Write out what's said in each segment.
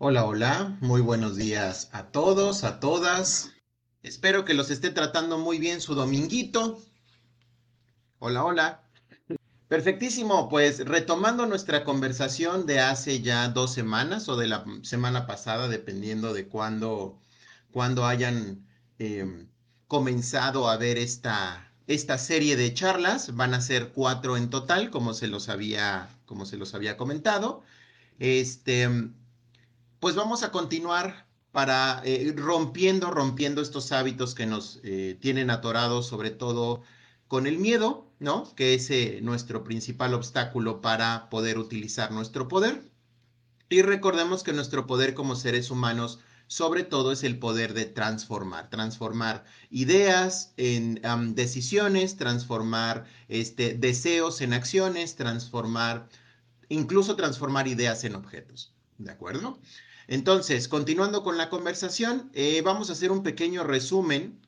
Hola, hola, muy buenos días a todos, a todas. Espero que los esté tratando muy bien su dominguito. Hola, hola. Perfectísimo, pues retomando nuestra conversación de hace ya dos semanas o de la semana pasada, dependiendo de cuándo, cuándo hayan em, comenzado a ver esta, esta serie de charlas. Van a ser cuatro en total, como se los había, como se los había comentado. Este, pues vamos a continuar para eh, rompiendo, rompiendo estos hábitos que nos eh, tienen atorados, sobre todo con el miedo, ¿no? Que es eh, nuestro principal obstáculo para poder utilizar nuestro poder. Y recordemos que nuestro poder como seres humanos, sobre todo, es el poder de transformar, transformar ideas en decisiones, transformar este, deseos en acciones, transformar, incluso transformar ideas en objetos. ¿De acuerdo? Entonces, continuando con la conversación, eh, vamos a hacer un pequeño resumen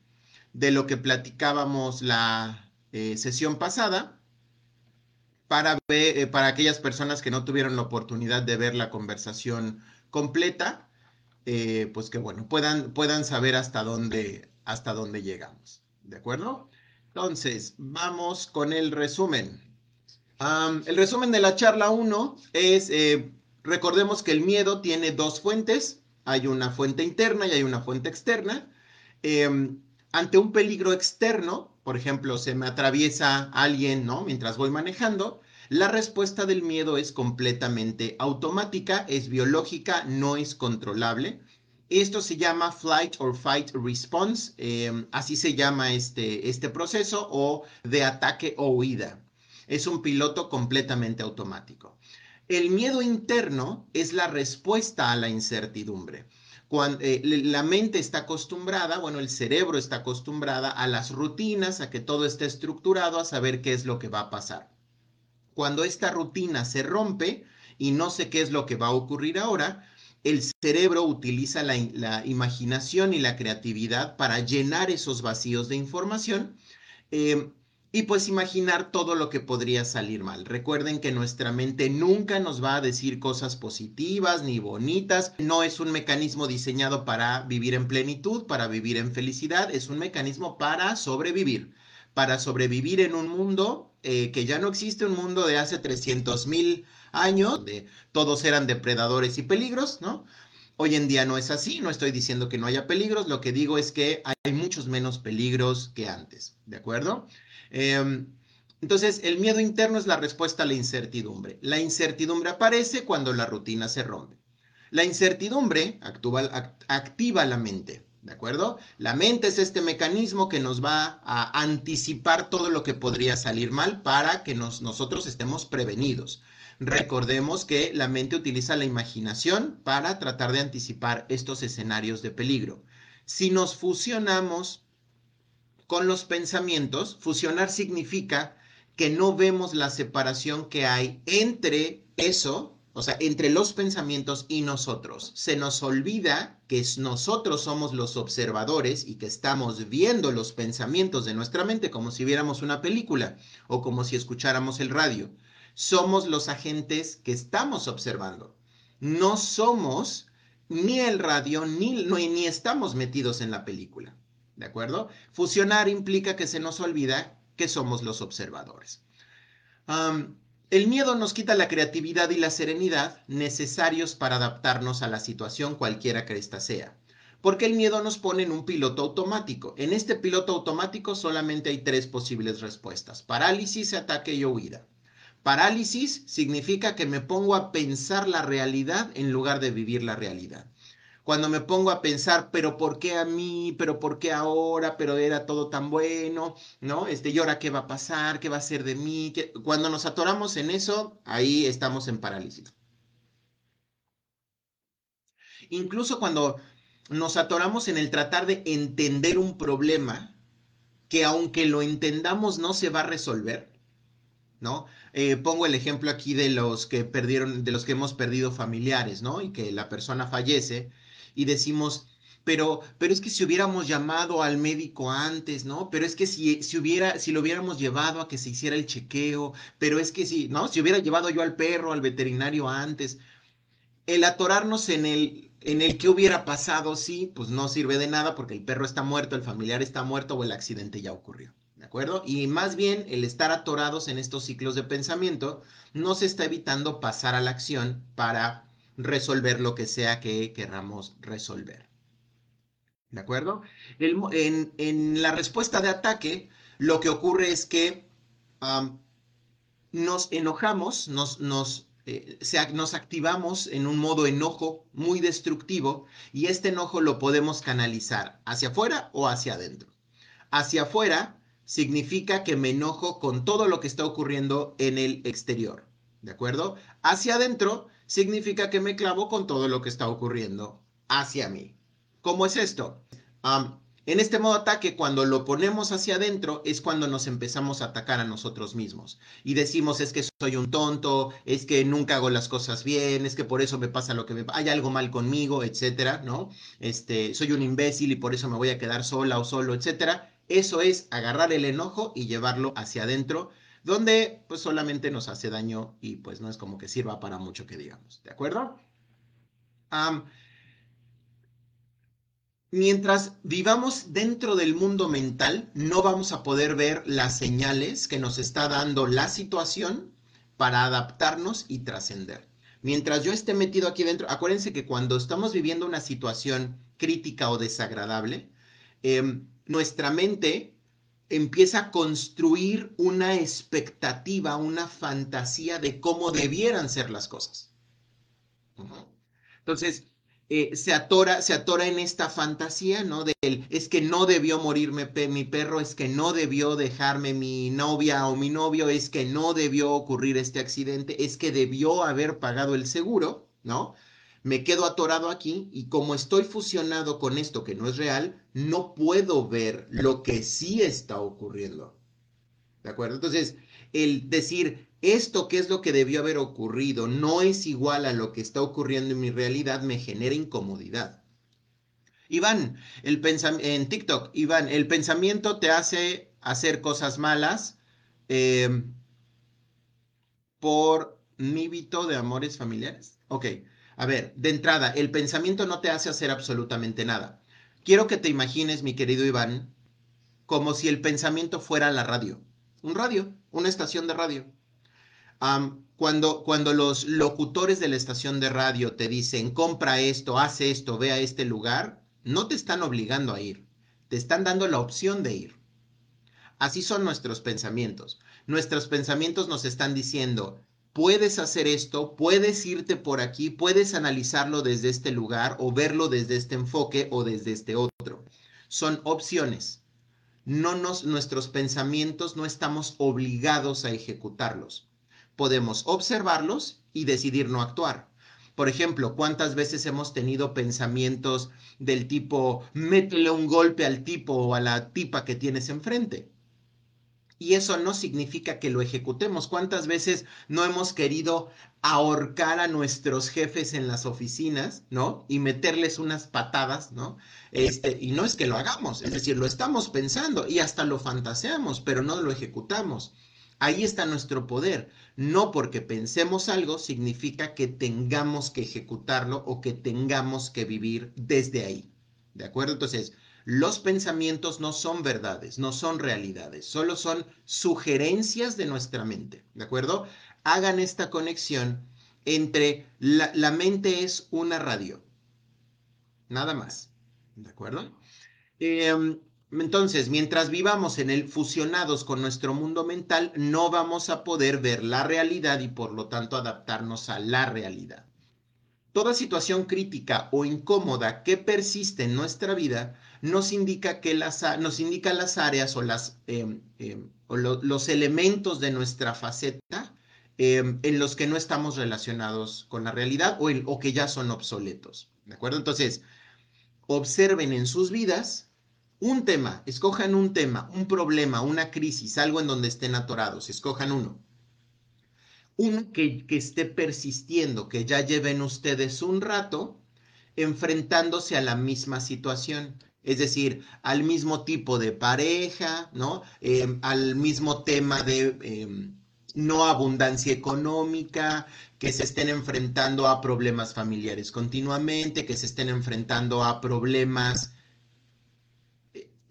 de lo que platicábamos la eh, sesión pasada para, eh, para aquellas personas que no tuvieron la oportunidad de ver la conversación completa, pues que bueno, puedan, puedan saber hasta dónde, hasta dónde llegamos. ¿De acuerdo? Entonces, vamos con el resumen. el resumen de la charla 1 es Recordemos que el miedo tiene dos fuentes, hay una fuente interna y hay una fuente externa. Em, ante un peligro externo, por ejemplo, se me atraviesa alguien, ¿no? Mientras voy manejando, la respuesta del miedo es completamente automática, es biológica, no es controlable. Esto se llama flight or fight response, em, así se llama este, este proceso, o de ataque o huida. Es un piloto completamente automático. El miedo interno es la respuesta a la incertidumbre. Cuando eh, la mente está acostumbrada, bueno, el cerebro está acostumbrada a las rutinas, a que todo esté estructurado, a saber qué es lo que va a pasar. Cuando esta rutina se rompe y no sé qué es lo que va a ocurrir ahora, el cerebro utiliza la, imaginación y la creatividad para llenar esos vacíos de información. Eh, y pues imaginar todo lo que podría salir mal. Recuerden que nuestra mente nunca nos va a decir cosas positivas ni bonitas. No es un mecanismo diseñado para vivir en plenitud, para vivir en felicidad. Es un mecanismo para sobrevivir. Para sobrevivir en un mundo eh, que ya no existe, un mundo de hace 300 mil años, donde todos eran depredadores y peligros, ¿no? Hoy en día no es así, no estoy diciendo que no haya peligros, lo que digo es que hay muchos menos peligros que antes, ¿de acuerdo? Em, entonces, el miedo interno es la respuesta a la incertidumbre. La incertidumbre aparece cuando la rutina se rompe. La incertidumbre activa la mente, ¿de acuerdo? La mente es este mecanismo que nos va a anticipar todo lo que podría salir mal para que nosotros estemos prevenidos. Recordemos que la mente utiliza la imaginación para tratar de anticipar estos escenarios de peligro. Si nos fusionamos con los pensamientos, fusionar significa que no vemos la separación que hay entre eso, o sea, entre los pensamientos y nosotros. Se nos olvida que nosotros somos los observadores y que estamos viendo los pensamientos de nuestra mente como si viéramos una película o como si escucháramos el radio. Somos los agentes que estamos observando. No somos ni el radio ni, ni estamos metidos en la película. ¿De acuerdo? Fusionar implica que se nos olvida que somos los observadores. el miedo nos quita la creatividad y la serenidad necesarios para adaptarnos a la situación cualquiera que ésta sea. Porque el miedo nos pone en un piloto automático. En este piloto automático solamente hay tres posibles respuestas. Parálisis, ataque y huida. Parálisis significa que me pongo a pensar la realidad en lugar de vivir la realidad cuando me pongo a pensar, pero ¿por qué a mí? ¿Pero por qué ahora? ¿Pero era todo tan bueno? ¿No? Este, ¿y ahora qué va a pasar? ¿Qué va a ser de mí? Cuando nos atoramos en eso, ahí estamos en parálisis. Incluso cuando nos atoramos en el tratar de entender un problema que aunque lo entendamos no se va a resolver, ¿no? Eh, pongo el ejemplo aquí de los que perdieron, de los que hemos perdido familiares, ¿no? Y que la persona fallece y decimos, pero, pero es que si hubiéramos llamado al médico antes, ¿no? Pero es que si, si, hubiera, si lo hubiéramos llevado a que se hiciera el chequeo, pero es que si, ¿no? Si hubiera llevado yo al perro, al veterinario antes. el atorarnos en el, en el que hubiera pasado, sí, pues no sirve de nada porque el perro está muerto, el familiar está muerto o el accidente ya ocurrió. ¿De acuerdo? Y más bien el estar atorados en estos ciclos de pensamiento nos está evitando pasar a la acción para resolver lo que sea que queramos resolver. ¿De acuerdo? en, la respuesta de ataque, lo que ocurre es que nos enojamos, nos, nos, eh, nos activamos en un modo enojo muy destructivo y este enojo lo podemos canalizar hacia afuera o hacia adentro. Hacia afuera significa que me enojo con todo lo que está ocurriendo en el exterior. ¿De acuerdo? Hacia adentro significa que me clavo con todo lo que está ocurriendo hacia mí. ¿Cómo es esto? en este modo ataque, cuando lo ponemos hacia adentro, es cuando nos empezamos a atacar a nosotros mismos. Y decimos, es que soy un tonto, es que nunca hago las cosas bien, es que por eso me pasa lo que me hay algo mal conmigo, etcétera, ¿no? Este, soy un imbécil y por eso me voy a quedar sola o solo, etcétera. Eso es agarrar el enojo y llevarlo hacia adentro donde pues solamente nos hace daño y pues no es como que sirva para mucho que digamos, ¿de acuerdo? mientras vivamos dentro del mundo mental, no vamos a poder ver las señales que nos está dando la situación para adaptarnos y trascender. Mientras yo esté metido aquí dentro, acuérdense que cuando estamos viviendo una situación crítica o desagradable, em, nuestra mente empieza a construir una expectativa, una fantasía de cómo debieran ser las cosas. Entonces, eh, se, atora, se atora en esta fantasía, ¿no? Del, es que no debió morirme mi perro, es que no debió dejarme mi novia o mi novio, es que no debió ocurrir este accidente, es que debió haber pagado el seguro, ¿no? Me quedo atorado aquí y como estoy fusionado con esto que no es real, no puedo ver lo que sí está ocurriendo. ¿De acuerdo? Entonces, el decir esto que es lo que debió haber ocurrido no es igual a lo que está ocurriendo en mi realidad me genera incomodidad. Iván, el en TikTok, Iván, el pensamiento te hace hacer cosas malas eh, por níbito de amores familiares. Ok. A ver, de entrada, el pensamiento no te hace hacer absolutamente nada. Quiero que te imagines, mi querido Iván, como si el pensamiento fuera la radio. Un radio, una estación de radio. cuando, cuando los locutores de la estación de radio te dicen, compra esto, haz esto, ve a este lugar, no te están obligando a ir, te están dando la opción de ir. Así son nuestros pensamientos. Nuestros pensamientos nos están diciendo, puedes hacer esto, puedes irte por aquí, puedes analizarlo desde este lugar o verlo desde este enfoque o desde este otro. Son opciones. No nos, nuestros pensamientos no estamos obligados a ejecutarlos. Podemos observarlos y decidir no actuar. Por ejemplo, ¿cuántas veces hemos tenido pensamientos del tipo, métele un golpe al tipo o a la tipa que tienes enfrente? Y eso no significa que lo ejecutemos. ¿Cuántas veces no hemos querido ahorcar a nuestros jefes en las oficinas, ¿no? Y meterles unas patadas, ¿no? Este, y no es que lo hagamos, es decir, lo estamos pensando y hasta lo fantaseamos, pero no lo ejecutamos. Ahí está nuestro poder. No porque pensemos algo significa que tengamos que ejecutarlo o que tengamos que vivir desde ahí. ¿De acuerdo? Entonces, los pensamientos no son verdades, no son realidades, solo son sugerencias de nuestra mente, ¿de acuerdo? Hagan esta conexión entre la, mente es una radio, nada más, ¿de acuerdo? Em, entonces, mientras vivamos en el fusionados con nuestro mundo mental, no vamos a poder ver la realidad y por lo tanto adaptarnos a la realidad. Toda situación crítica o incómoda que persiste en nuestra vida nos indica, que las, nos indica las áreas o, las, em, em, los elementos de nuestra faceta em, en los que no estamos relacionados con la realidad o, o que ya son obsoletos. ¿De acuerdo? Entonces, observen en sus vidas un tema, escojan un tema, un problema, una crisis, algo en donde estén atorados, escojan uno. Uno que, que esté persistiendo, que ya lleven ustedes un rato enfrentándose a la misma situación es decir, al mismo tipo de pareja, ¿no? Em, al mismo tema de em, no abundancia económica, que se estén enfrentando a problemas familiares continuamente, que se estén enfrentando a problemas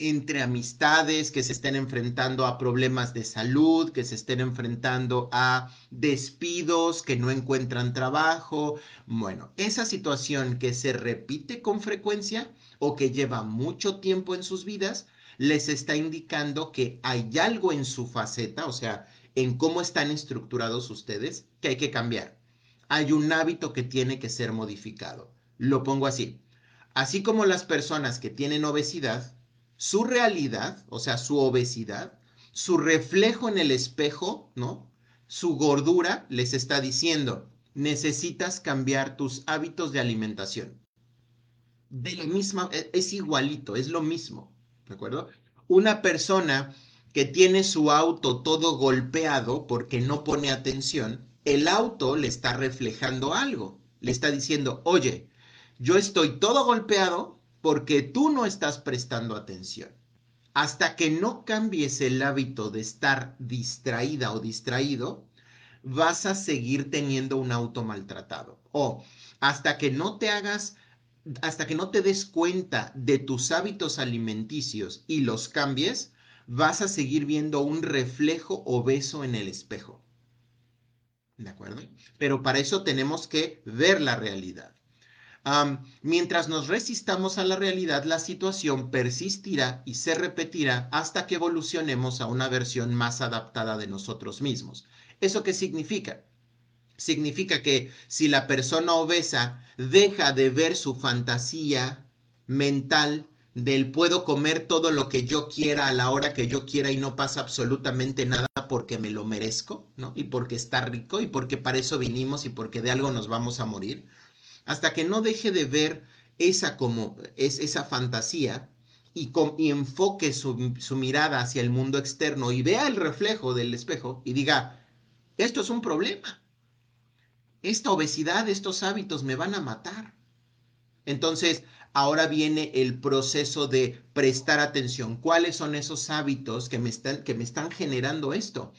entre amistades, que se estén enfrentando a problemas de salud, que se estén enfrentando a despidos, que no encuentran trabajo. Bueno, esa situación que se repite con frecuencia o que lleva mucho tiempo en sus vidas, les está indicando que hay algo en su faceta, o sea, en cómo están estructurados ustedes, que hay que cambiar. Hay un hábito que tiene que ser modificado. Lo pongo así. Así como las personas que tienen obesidad, su realidad, o sea, su obesidad, su reflejo en el espejo, ¿no? Su gordura les está diciendo, necesitas cambiar tus hábitos de alimentación. De la misma, e, es igualito, es lo mismo, ¿de acuerdo? Una persona que tiene su auto todo golpeado porque no pone atención, el auto le está reflejando algo, le está diciendo, oye, yo estoy todo golpeado porque tú no estás prestando atención. Hasta que no cambies el hábito de estar distraída o distraído, vas a seguir teniendo un auto maltratado. O hasta que no te hagas, hasta que no te des cuenta de tus hábitos alimenticios y los cambies, vas a seguir viendo un reflejo obeso en el espejo. ¿De acuerdo? Pero para eso tenemos que ver la realidad mientras nos resistamos a la realidad, la situación persistirá y se repetirá hasta que evolucionemos a una versión más adaptada de nosotros mismos. ¿Eso qué significa? Significa que si la persona obesa deja de ver su fantasía mental del puedo comer todo lo que yo quiera a la hora que yo quiera y no pasa absolutamente nada porque me lo merezco, ¿no? Y porque está rico y porque para eso vinimos y porque de algo nos vamos a morir hasta que no deje de ver esa como es esa fantasía y, enfoque su, su mirada hacia el mundo externo y vea el reflejo del espejo y diga, esto es un problema. Esta obesidad, estos hábitos me van a matar. Entonces, ahora viene el proceso de prestar atención. ¿Cuáles son esos hábitos que me están, generando esto?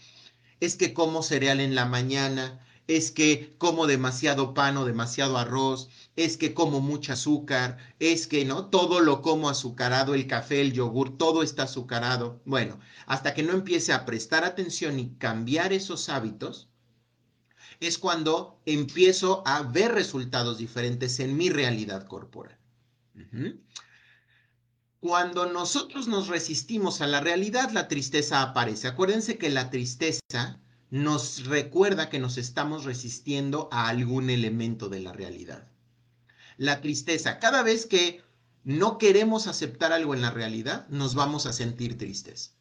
Es que como cereal en la mañana, es que como demasiado pan o demasiado arroz, es que como mucho azúcar, es que no, todo lo como azucarado, el café, el yogur, todo está azucarado. Bueno, hasta que no empiece a prestar atención y cambiar esos hábitos, es cuando empiezo a ver resultados diferentes en mi realidad corporal. Cuando nosotros nos resistimos a la realidad, la tristeza aparece. Acuérdense que la tristeza nos recuerda que nos estamos resistiendo a algún elemento de la realidad. La tristeza, cada vez que no queremos aceptar algo en la realidad, nos vamos a sentir tristes.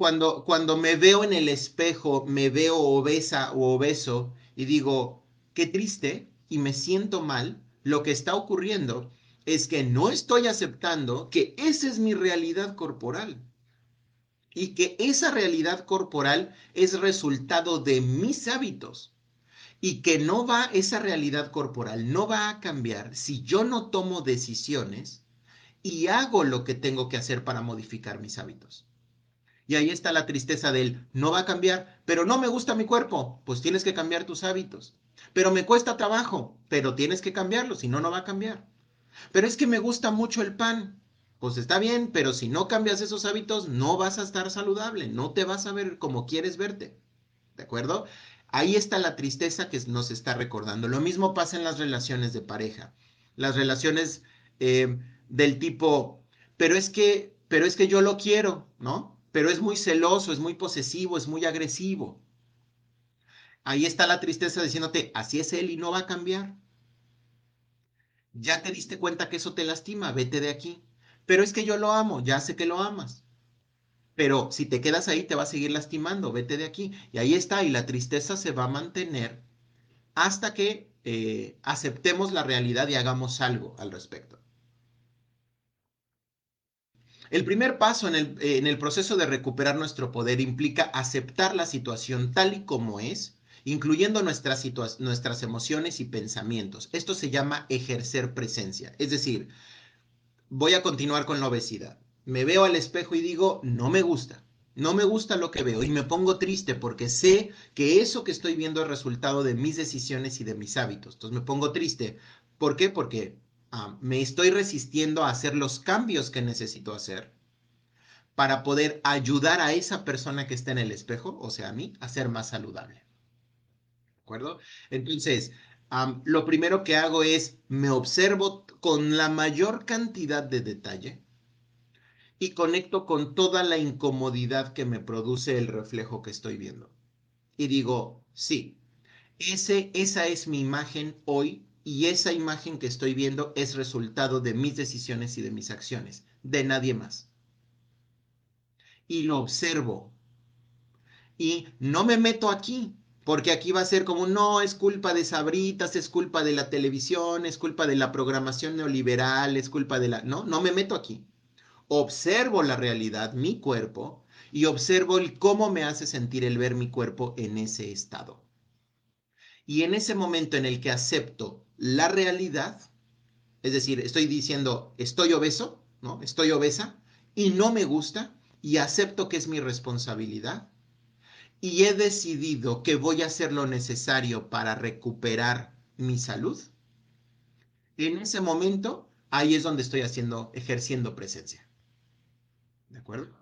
Cuando, cuando me veo en el espejo, me veo obesa o obeso y digo, qué triste, y me siento mal, lo que está ocurriendo es que no estoy aceptando que esa es mi realidad corporal y que esa realidad corporal es resultado de mis hábitos y que no va, esa realidad corporal no va a cambiar si yo no tomo decisiones y hago lo que tengo que hacer para modificar mis hábitos. Y ahí está la tristeza del no va a cambiar, pero no me gusta mi cuerpo, pues tienes que cambiar tus hábitos. Pero me cuesta trabajo, pero tienes que cambiarlo, si no, no va a cambiar. Pero es que me gusta mucho el pan, pues está bien, pero si no cambias esos hábitos, no vas a estar saludable, no te vas a ver como quieres verte. ¿De acuerdo? Ahí está la tristeza que nos está recordando. Lo mismo pasa en las relaciones de pareja. Las relaciones eh, del tipo, pero es que, pero es que yo lo quiero, ¿no? Pero es muy celoso, es muy posesivo, es muy agresivo. Ahí está la tristeza diciéndote, así es él y no va a cambiar. Ya te diste cuenta que eso te lastima, vete de aquí. Pero es que yo lo amo, ya sé que lo amas. Pero si te quedas ahí, te va a seguir lastimando, vete de aquí. Y ahí está, y la tristeza se va a mantener hasta que eh, aceptemos la realidad y hagamos algo al respecto. El primer paso en el, proceso de recuperar nuestro poder implica aceptar la situación tal y como es, incluyendo nuestras, nuestras emociones y pensamientos. Esto se llama ejercer presencia. Es decir, voy a continuar con la obesidad. Me veo al espejo y digo, no me gusta. no me gusta lo que veo y me pongo triste porque sé que eso que estoy viendo es resultado de mis decisiones y de mis hábitos. Entonces me pongo triste. ¿Por qué? Porque ah, me estoy resistiendo a hacer los cambios que necesito hacer para poder ayudar a esa persona que está en el espejo, o sea, a mí, a ser más saludable. ¿De acuerdo? Entonces, lo primero que hago es me observo con la mayor cantidad de detalle y conecto con toda la incomodidad que me produce el reflejo que estoy viendo. Y digo, sí, ese, esa es mi imagen hoy y esa imagen que estoy viendo es resultado de mis decisiones y de mis acciones, de nadie más. Y lo observo. Y no me meto aquí, porque aquí va a ser como, no, es culpa de Sabritas, es culpa de la televisión, es culpa de la programación neoliberal, es culpa de la... No, no me meto aquí. Observo la realidad, mi cuerpo, y observo el cómo me hace sentir el ver mi cuerpo en ese estado. Y en ese momento en el que acepto la realidad, es decir, estoy diciendo, estoy obeso, ¿no? Estoy obesa y no me gusta y acepto que es mi responsabilidad, y he decidido que voy a hacer lo necesario para recuperar mi salud, en ese momento, ahí es donde estoy haciendo, ejerciendo presencia. ¿De acuerdo?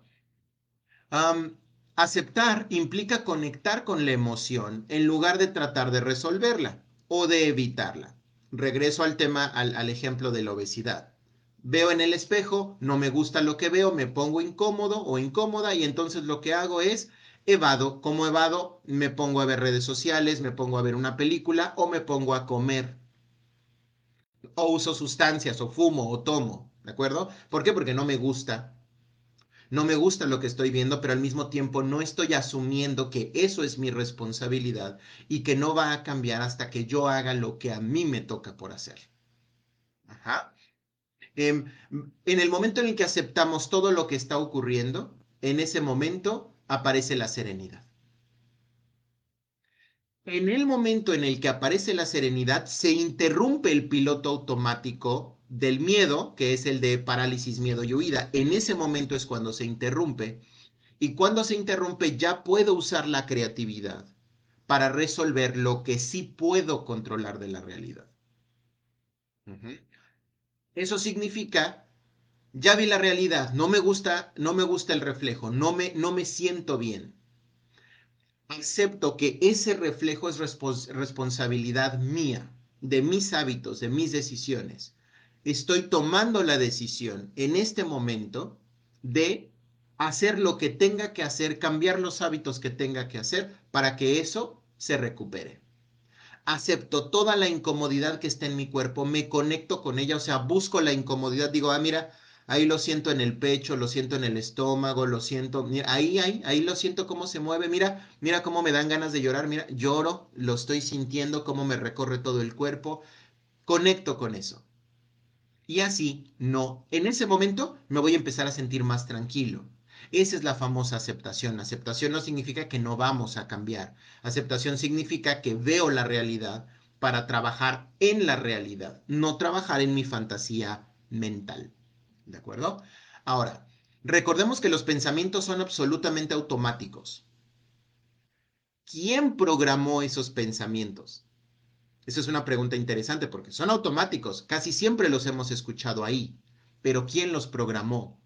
aceptar implica conectar con la emoción en lugar de tratar de resolverla o de evitarla. Regreso al tema, al, ejemplo de la obesidad. Veo en el espejo, no me gusta lo que veo, me pongo incómodo o incómoda y entonces lo que hago es evado. Como evado, me pongo a ver redes sociales, me pongo a ver una película o me pongo a comer. O uso sustancias, o fumo, o tomo. ¿De acuerdo? ¿Por qué? Porque no me gusta. No me gusta lo que estoy viendo, pero al mismo tiempo no estoy asumiendo que eso es mi responsabilidad y que no va a cambiar hasta que yo haga lo que a mí me toca por hacer. Ajá. Em, en el momento en el que aceptamos todo lo que está ocurriendo, en ese momento aparece la serenidad. En el momento en el que aparece la serenidad, se interrumpe el piloto automático del miedo, que es el de parálisis, miedo y huida. En ese momento es cuando se interrumpe. Y cuando se interrumpe ya puedo usar la creatividad para resolver lo que sí puedo controlar de la realidad. Eso significa ya vi la realidad, no me gusta, no me gusta el reflejo, no me, no me siento bien. Acepto que ese reflejo es responsabilidad mía, de mis hábitos, de mis decisiones. Estoy tomando la decisión en este momento de hacer lo que tenga que hacer, cambiar los hábitos que tenga que hacer para que eso se recupere. Acepto toda la incomodidad que está en mi cuerpo, me conecto con ella, o sea, busco la incomodidad, digo, ah, mira, ahí lo siento en el pecho, lo siento en el estómago, lo siento, ahí, ahí, ahí lo siento cómo se mueve, mira, mira cómo me dan ganas de llorar, mira, lloro, lo estoy sintiendo, cómo me recorre todo el cuerpo, conecto con eso. Y así, no, en ese momento me voy a empezar a sentir más tranquilo. Esa es la famosa aceptación. Aceptación no significa que no vamos a cambiar. Aceptación significa que veo la realidad para trabajar en la realidad, no trabajar en mi fantasía mental. ¿De acuerdo? Ahora, recordemos que los pensamientos son absolutamente automáticos. ¿Quién programó esos pensamientos? Esa es una pregunta interesante porque son automáticos, casi siempre los hemos escuchado ahí, pero ¿quién los programó?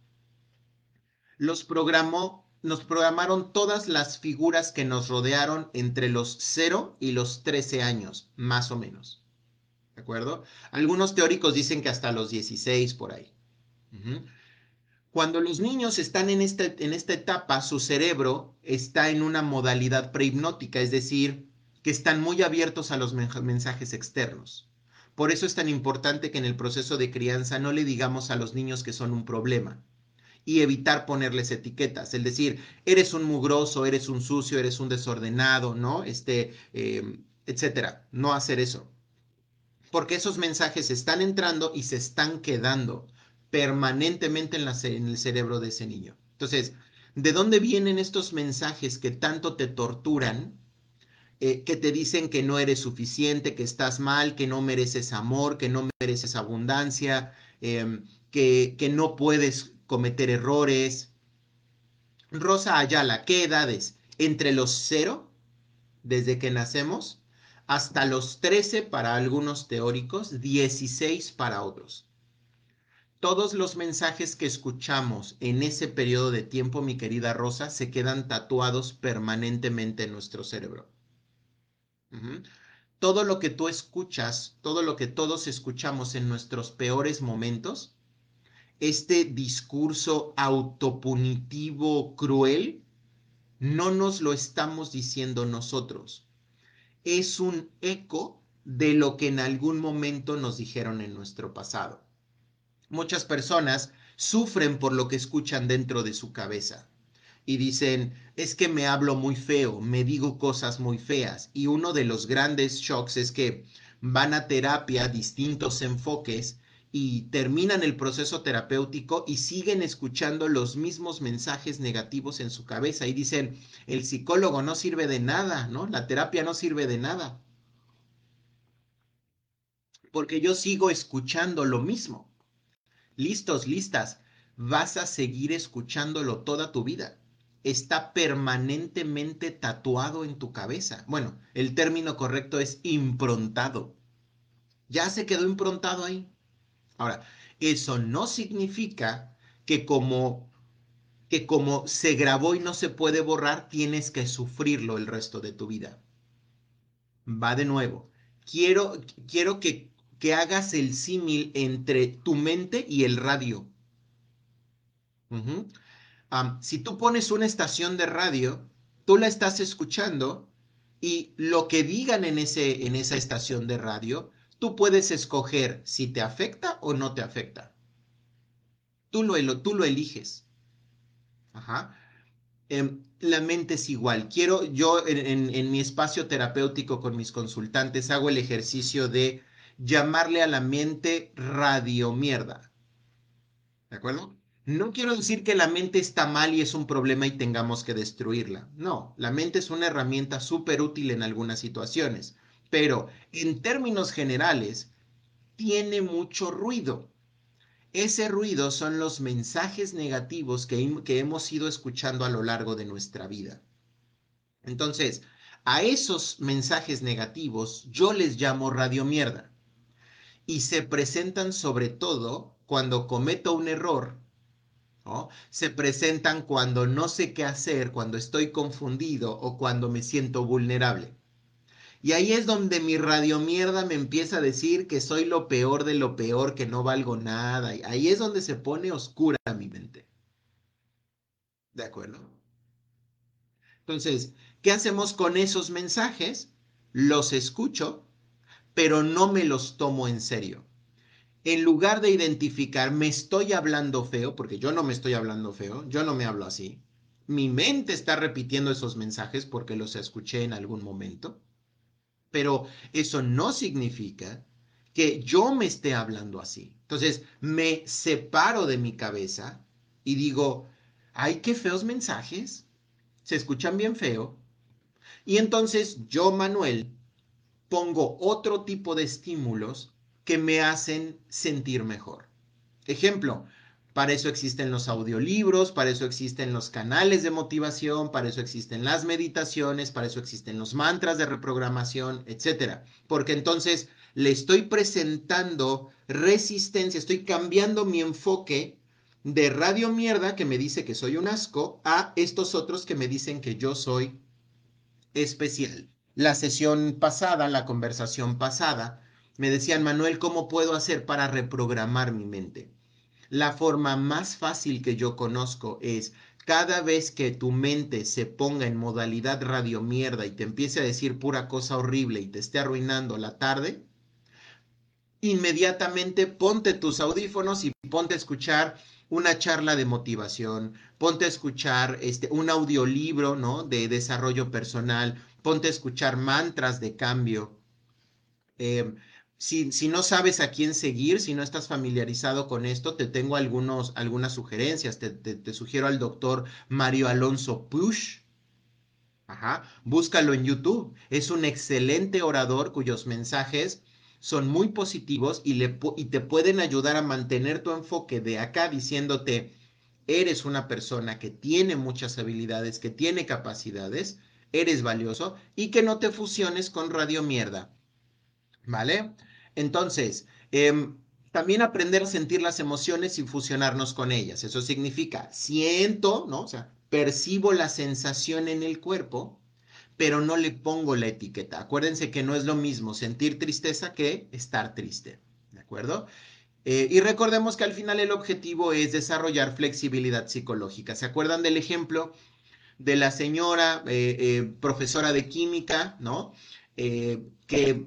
Los programó, nos programaron todas las figuras que nos rodearon entre los 0 y los 13 años, más o menos. ¿De acuerdo? Algunos teóricos dicen que hasta los 16 por ahí. Cuando los niños están en esta, en esta etapa, su cerebro está en una modalidad prehipnótica, es decir, que están muy abiertos a los mensajes externos. Por eso es tan importante que en el proceso de crianza no le digamos a los niños que son un problema y evitar ponerles etiquetas, es decir, eres un mugroso, eres un sucio, eres un desordenado, ¿no? Este, em, etcétera. No hacer eso. Porque esos mensajes están entrando y se están quedando permanentemente en, el cerebro de ese niño. Entonces, ¿de dónde vienen estos mensajes que tanto te torturan? Eh, que te dicen que no eres suficiente, que estás mal, que no mereces amor, que no mereces abundancia, em, que, que no puedes cometer errores. Rosa Ayala, ¿qué edades? Entre los cero, desde que nacemos, hasta los 13 para algunos teóricos, 16 para otros. Todos los mensajes que escuchamos en ese periodo de tiempo, mi querida Rosa, se quedan tatuados permanentemente en nuestro cerebro. Todo lo que tú escuchas, todo lo que todos escuchamos en nuestros peores momentos, este discurso autopunitivo cruel, no nos lo estamos diciendo nosotros. Es un eco de lo que en algún momento nos dijeron en nuestro pasado. Muchas personas sufren por lo que escuchan dentro de su cabeza y dicen, es que me hablo muy feo, me digo cosas muy feas. Y uno de los grandes shocks es que van a terapia, distintos enfoques, y terminan el proceso terapéutico y siguen escuchando los mismos mensajes negativos en su cabeza y dicen, el psicólogo no sirve de nada, ¿no? La terapia no sirve de nada. Porque yo sigo escuchando lo mismo. Listos, listas, vas a seguir escuchándolo toda tu vida. Está permanentemente tatuado en tu cabeza. Bueno, el término correcto es improntado. Ya se quedó improntado ahí. Ahora, eso no significa que como que como se grabó y no se puede borrar, tienes que sufrirlo el resto de tu vida. Va de nuevo. Quiero, quiero que, que hagas el símil entre tu mente y el radio. Si tú pones una estación de radio, tú la estás escuchando y lo que digan en, ese, en esa estación de radio tú puedes escoger si te afecta o no te afecta. Tú lo, tú lo eliges. Ajá. Em, la mente es igual. Quiero, yo en, en mi espacio terapéutico con mis consultantes hago el ejercicio de llamarle a la mente radio mierda. ¿De acuerdo? No quiero decir que la mente está mal y es un problema y tengamos que destruirla. No, la mente es una herramienta súper útil en algunas situaciones pero en términos generales tiene mucho ruido. Ese ruido son los mensajes negativos que, que hemos ido escuchando a lo largo de nuestra vida. Entonces, a esos mensajes negativos yo les llamo radio mierda. Y se presentan sobre todo cuando cometo un error, se presentan cuando no sé qué hacer, cuando estoy confundido o cuando me siento vulnerable. Y ahí es donde mi radio mierda me empieza a decir que soy lo peor de lo peor, que no valgo nada. Ahí es donde se pone oscura mi mente. ¿De acuerdo? Entonces, ¿qué hacemos con esos mensajes? Los escucho, pero no me los tomo en serio. En lugar de identificar, me estoy hablando feo, porque yo no me estoy hablando feo, yo no me hablo así. Mi mente está repitiendo esos mensajes porque los escuché en algún momento pero eso no significa que yo me esté hablando así. Entonces, me separo de mi cabeza y digo, ay, qué feos mensajes, se escuchan bien feo. Y entonces yo, Manuel, pongo otro tipo de estímulos que me hacen sentir mejor. Ejemplo, para eso existen los audiolibros, para eso existen los canales de motivación, para eso existen las meditaciones, para eso existen los mantras de reprogramación, etcétera. Porque entonces le estoy presentando resistencia, estoy cambiando mi enfoque de radio mierda que me dice que soy un asco a estos otros que me dicen que yo soy especial. La sesión pasada, la conversación pasada, me decían, Manuel, ¿cómo puedo hacer para reprogramar mi mente? La forma más fácil que yo conozco es cada vez que tu mente se ponga en modalidad radio mierda y te empiece a decir pura cosa horrible y te esté arruinando la tarde, inmediatamente ponte tus audífonos y ponte a escuchar una charla de motivación, ponte a escuchar este, un audiolibro ¿no? de desarrollo personal, ponte a escuchar mantras de cambio. Eh, si, no sabes a quién seguir, si no estás familiarizado con esto, te tengo algunos, algunas sugerencias. Te, sugiero al doctor Mario Alonso Push. Ajá, búscalo en YouTube. Es un excelente orador cuyos mensajes son muy positivos y, le, y te pueden ayudar a mantener tu enfoque de acá diciéndote, eres una persona que tiene muchas habilidades, que tiene capacidades, eres valioso y que no te fusiones con radio mierda. ¿Vale? Entonces, em, también aprender a sentir las emociones y fusionarnos con ellas. Eso significa, siento, ¿no? O sea, percibo la sensación en el cuerpo, pero no le pongo la etiqueta. Acuérdense que no es lo mismo sentir tristeza que estar triste. ¿De acuerdo? Eh, y recordemos que al final el objetivo es desarrollar flexibilidad psicológica. ¿Se acuerdan del ejemplo de la señora eh, eh, profesora de química, ¿no? que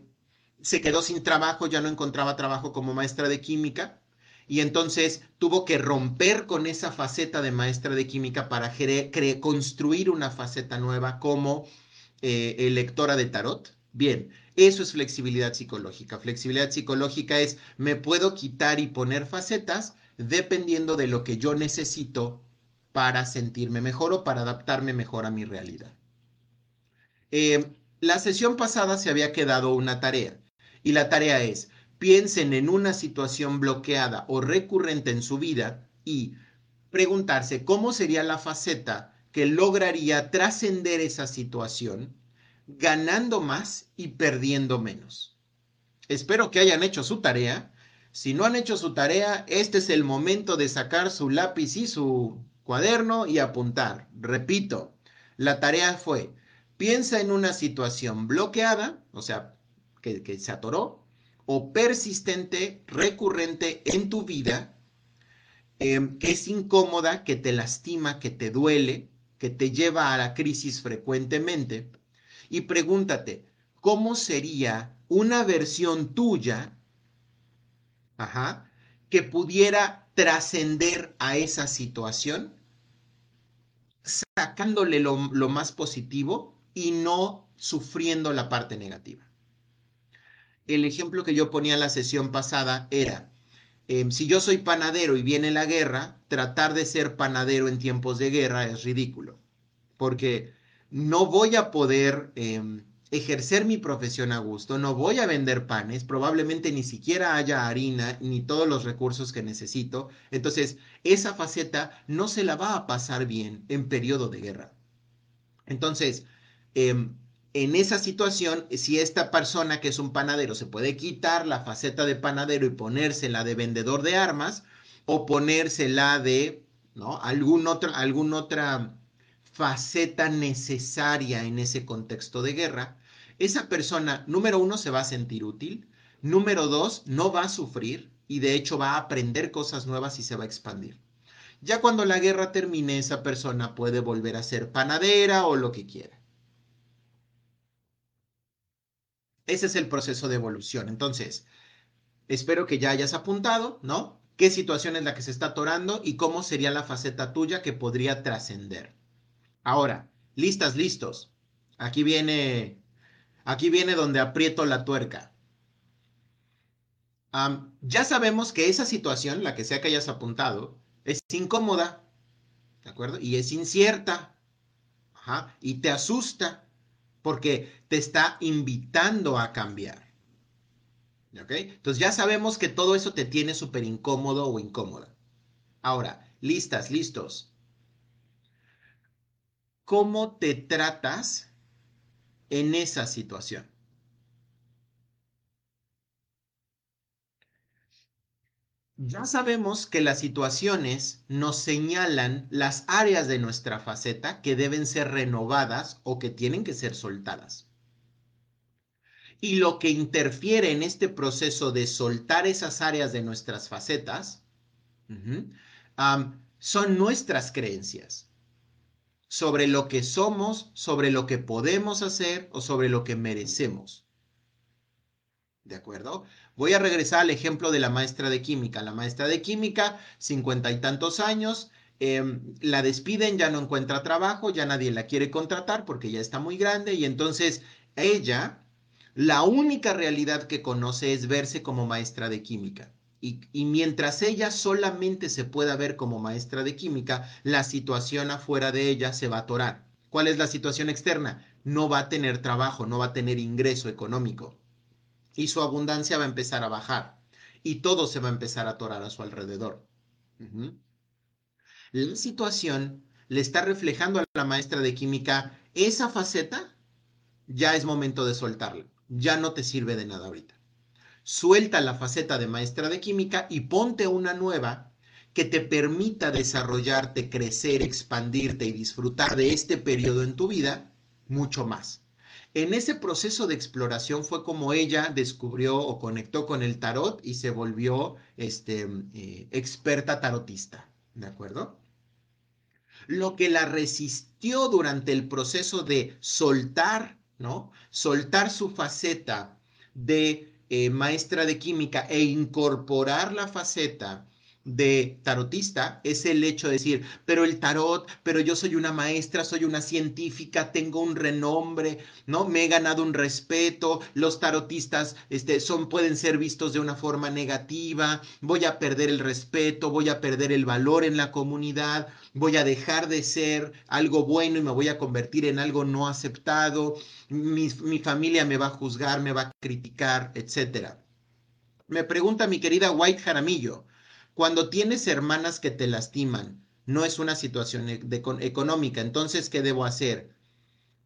se quedó sin trabajo, ya no encontraba trabajo como maestra de química y entonces tuvo que romper con esa faceta de maestra de química para construir una faceta nueva como lectora de tarot. Bien, eso es flexibilidad psicológica. Flexibilidad psicológica es me puedo quitar y poner facetas dependiendo de lo que yo necesito para sentirme mejor o para adaptarme mejor a mi realidad. Eh, la sesión pasada se había quedado una tarea y la tarea es piensen en una situación bloqueada o recurrente en su vida y preguntarse cómo sería la faceta que lograría trascender esa situación ganando más y perdiendo menos. Espero que hayan hecho su tarea. Si no han hecho su tarea, este es el momento de sacar su lápiz y su cuaderno y apuntar. Repito, la tarea fue, piensa en una situación bloqueada, o sea, que, se atoró, o persistente, recurrente en tu vida, em, que es incómoda, que te lastima, que te duele, que te lleva a la crisis frecuentemente y pregúntate, ¿cómo sería una versión tuya que pudiera trascender a esa situación, sacándole lo, más positivo y no sufriendo la parte negativa? El ejemplo que yo ponía en la sesión pasada era, em, si yo soy panadero y viene la guerra, tratar de ser panadero en tiempos de guerra es ridículo, porque no voy a poder em, ejercer mi profesión a gusto, no voy a vender panes, probablemente ni siquiera haya harina ni todos los recursos que necesito. Entonces, esa faceta no se la va a pasar bien en periodo de guerra. Entonces, em, en esa situación, si esta persona que es un panadero se puede quitar la faceta de panadero y ponérsela de vendedor de armas o ponérsela de, ¿no? Algún otra faceta necesaria en ese contexto de guerra, esa persona, número uno, se va a sentir útil, número dos, no va a sufrir y de hecho va a aprender cosas nuevas y se va a expandir. Ya cuando la guerra termine, esa persona puede volver a ser panadera o lo que quiera. Ese es el proceso de evolución. Entonces, espero que ya hayas apuntado, ¿no? ¿Qué situación es la que se está atorando y cómo sería la faceta tuya que podría trascender? Ahora, listas, listos. Aquí viene, aquí viene donde aprieto la tuerca. ya sabemos que esa situación, la que sea que hayas apuntado, es incómoda, ¿de acuerdo? Y es incierta, Ajá, y te asusta, porque te está invitando a cambiar. ¿Ok? Entonces ya sabemos que todo eso te tiene súper incómodo o incómoda. Ahora, listas, listos cómo te tratas en esa situación. Ya sabemos que las situaciones nos señalan las áreas de nuestra faceta que deben ser renovadas o que tienen que ser soltadas. Y lo que interfiere en este proceso de soltar esas áreas de nuestras facetas son nuestras creencias sobre lo que somos, sobre lo que podemos hacer o sobre lo que merecemos. ¿De acuerdo? Voy a regresar al ejemplo de la maestra de química. La maestra de química, cincuenta y tantos años, em, la despiden, ya no encuentra trabajo, ya nadie la quiere contratar porque ya está muy grande y entonces ella, la única realidad que conoce es verse como maestra de química. Y, mientras ella solamente se pueda ver como maestra de química, la situación afuera de ella se va a atorar. ¿Cuál es la situación externa? No va a tener trabajo, no va a tener ingreso económico. Y su abundancia va a empezar a bajar. Y todo se va a empezar a atorar a su alrededor. la situación le está reflejando a la maestra de química esa faceta, ya es momento de soltarla. Ya no te sirve de nada ahorita. Suelta la faceta de maestra de química y ponte una nueva que te permita desarrollarte, crecer, expandirte y disfrutar de este periodo en tu vida mucho más. En ese proceso de exploración fue como ella descubrió o conectó con el tarot y se volvió este, eh, experta tarotista, ¿de acuerdo? Lo que la resistió durante el proceso de soltar, ¿no? Soltar su faceta de eh, maestra de química e incorporar la faceta de tarotista es el hecho de decir, pero el tarot, pero yo soy una maestra, soy una científica, tengo un renombre, ¿no? Me he ganado un respeto, los tarotistas este, son, pueden ser vistos de una forma negativa, voy a perder el respeto, voy a perder el valor en la comunidad, voy a dejar de ser algo bueno y me voy a convertir en algo no aceptado, mi, mi familia me va a juzgar, me va a criticar, etc. Me pregunta mi querida White Jaramillo, cuando tienes hermanas que te lastiman, no es una situación e-, económica, entonces, ¿qué debo hacer?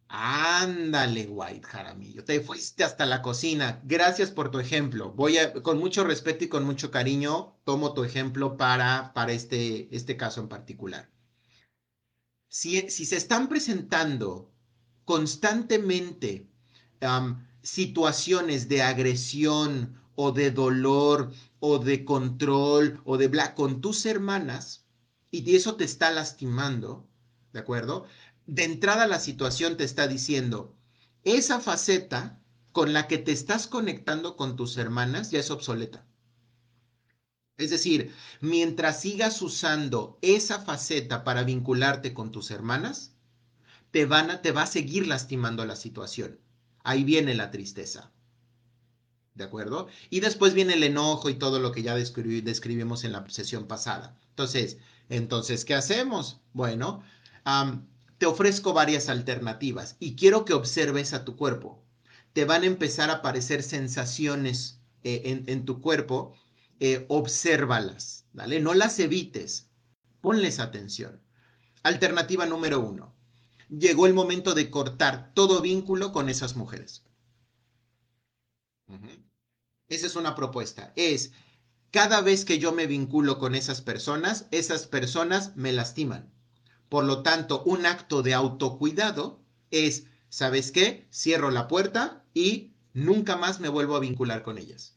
Ándale, White Jaramillo, te fuiste hasta la cocina. Gracias por tu ejemplo. Voy con mucho respeto y con mucho cariño, tomo tu ejemplo para, para este, este caso en particular. Si, si se están presentando constantemente situaciones de agresión o de dolor o de control o de bla con tus hermanas y eso te está lastimando, ¿de acuerdo? De entrada la situación te está diciendo, esa faceta con la que te estás conectando con tus hermanas ya es obsoleta. Es decir, mientras sigas usando esa faceta para vincularte con tus hermanas, te, van a, te va a seguir lastimando la situación. Ahí viene la tristeza. ¿De acuerdo? Y después viene el enojo y todo lo que ya describimos en la sesión pasada. Entonces, entonces, ¿qué hacemos? Bueno, te ofrezco varias alternativas y quiero que observes a tu cuerpo. Te van a empezar a aparecer sensaciones eh, en, tu cuerpo. Eh, obsérvalas, ¿vale? No las evites. Ponles atención. Alternativa número uno. Llegó el momento de cortar todo vínculo con esas mujeres. Esa es una propuesta. Es, cada vez que yo me vinculo con esas personas, esas personas me lastiman. Por lo tanto, un acto de autocuidado es, ¿sabes qué? Cierro la puerta y nunca más me vuelvo a vincular con ellas.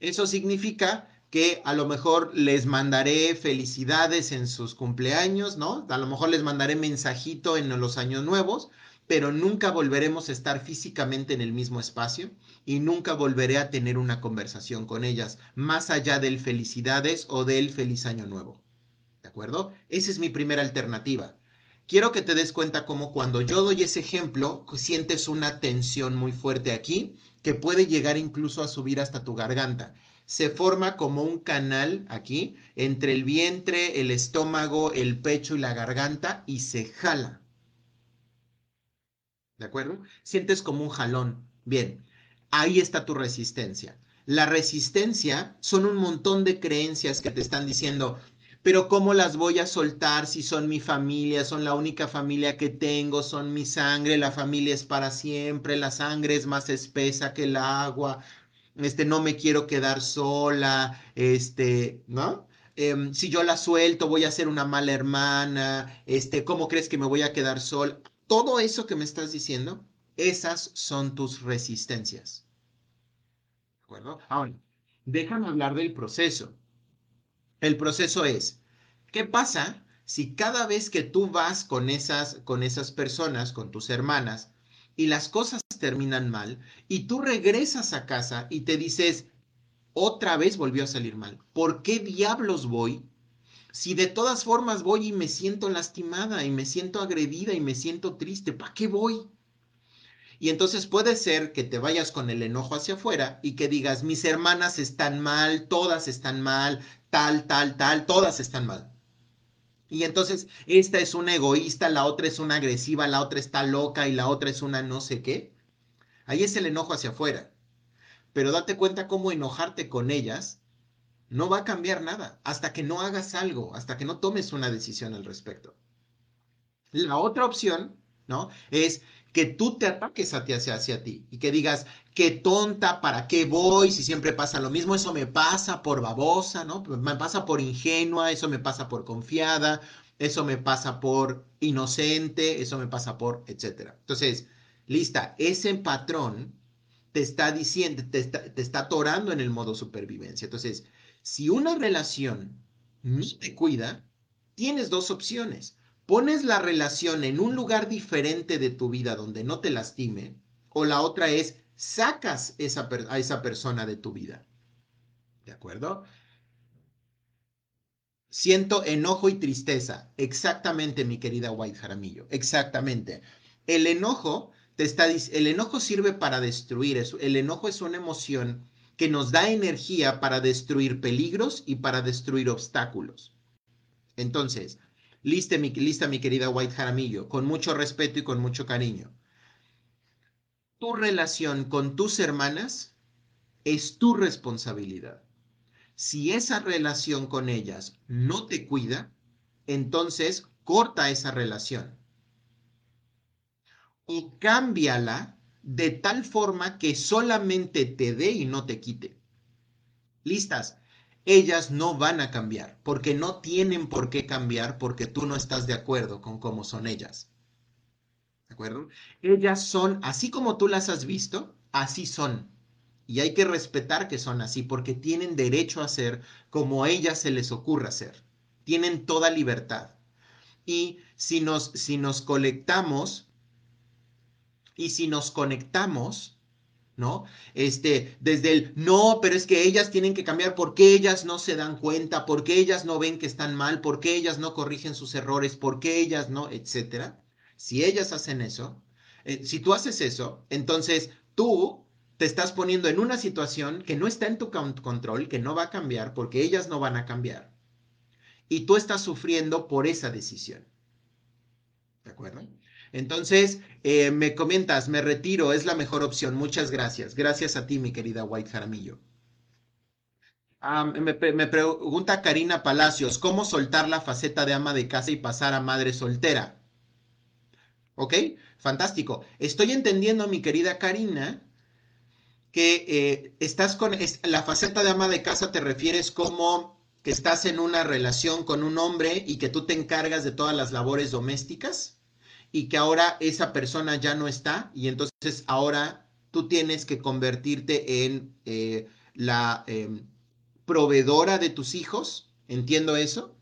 Eso significa que a lo mejor les mandaré felicidades en sus cumpleaños, ¿no? A lo mejor les mandaré mensajito en los años nuevos, pero nunca volveremos a estar físicamente en el mismo espacio y nunca volveré a tener una conversación con ellas, más allá del felicidades o del feliz año nuevo. ¿De acuerdo? Esa es mi primera alternativa. Quiero que te des cuenta cómo cuando yo doy ese ejemplo, sientes una tensión muy fuerte aquí, que puede llegar incluso a subir hasta tu garganta. Se forma como un canal aquí entre el vientre, el estómago, el pecho y la garganta y se jala. ¿De acuerdo? Sientes como un jalón. Bien, ahí está tu resistencia. La resistencia son un montón de creencias que te están diciendo, pero ¿cómo las voy a soltar si son mi familia, son la única familia que tengo, son mi sangre, la familia es para siempre, la sangre es más espesa que el agua, este, no me quiero quedar sola, este, ¿no? Em, si yo la suelto, voy a ser una mala hermana, este, ¿cómo crees que me voy a quedar sola? Todo eso que me estás diciendo, esas son tus resistencias acuerdo? Ahora, déjame hablar del proceso. El proceso es, ¿qué pasa si cada vez que tú vas con esas, con esas personas, con tus hermanas, y las cosas terminan mal, y tú regresas a casa y te dices, otra vez volvió a salir mal, ¿por qué diablos voy? Si de todas formas voy y me siento lastimada y me siento agredida y me siento triste, ¿para qué voy? Y entonces puede ser que te vayas con el enojo hacia afuera y que digas, mis hermanas están mal, todas están mal, tal, tal, tal, todas están mal. Y entonces esta es una egoísta, la otra es una agresiva, la otra está loca y la otra es una no sé qué. Ahí es el enojo hacia afuera. Pero date cuenta cómo enojarte con ellas No va a cambiar nada hasta que no hagas algo, hasta que no tomes una decisión al respecto. La otra opción, ¿no? Es que tú te ataques hacia, hacia ti y que digas, qué tonta, ¿para qué voy? Si siempre pasa lo mismo, eso me pasa por babosa, ¿no? Me pasa por ingenua, eso me pasa por confiada, eso me pasa por inocente, eso me pasa por, etcétera. Entonces, lista, ese patrón te está diciendo, te está, te está atorando en el modo supervivencia. Entonces, si una relación no te cuida, tienes dos opciones. Pones la relación en un lugar diferente de tu vida donde no te lastime, o la otra es sacas esa a esa persona de tu vida. ¿De acuerdo? Siento enojo y tristeza. Exactamente, mi querida White Jaramillo. Exactamente. El enojo te está el enojo sirve para destruir. El enojo es una emoción que nos da energía para destruir peligros y para destruir obstáculos. Entonces, lista mi, lista, mi querida White Jaramillo, con mucho respeto y con mucho cariño. Tu relación con tus hermanas es tu responsabilidad. Si esa relación con ellas no te cuida, entonces corta esa relación. O cámbiala de tal forma que solamente te dé y no te quite. Listas. Ellas no van a cambiar, porque no tienen por qué cambiar porque tú no estás de acuerdo con cómo son ellas. ¿De acuerdo? Ellas son, así como tú las has visto, así son. Y hay que respetar que son así, porque tienen derecho a ser como a ellas se les ocurra ser. Tienen toda libertad. Y si nos, si nos colectamos y si nos conectamos, ¿no? Este, desde el, no, pero es que ellas tienen que cambiar, porque ellas no se dan cuenta? porque ellas no ven que están mal? porque ellas no corrigen sus errores? porque ellas no? Etcétera. Si ellas hacen eso, eh, si tú haces eso, entonces tú te estás poniendo en una situación que no está en tu control, que no va a cambiar, porque ellas no van a cambiar. Y tú estás sufriendo por esa decisión. ¿De acuerdo? Entonces, eh, me comentas, me retiro, es la mejor opción. Muchas gracias. Gracias a ti, mi querida White Jaramillo. Me, me, pregunta Karina Palacios, ¿cómo soltar la faceta de ama de casa y pasar a madre soltera? ¿Ok? Fantástico. Estoy entendiendo, mi querida Karina, que eh, estás con la faceta de ama de casa, te refieres como que estás en una relación con un hombre y que tú te encargas de todas las labores domésticas y que ahora esa persona ya no está y entonces ahora tú tienes que convertirte en eh, la em, proveedora de tus hijos. ¿Entiendo eso?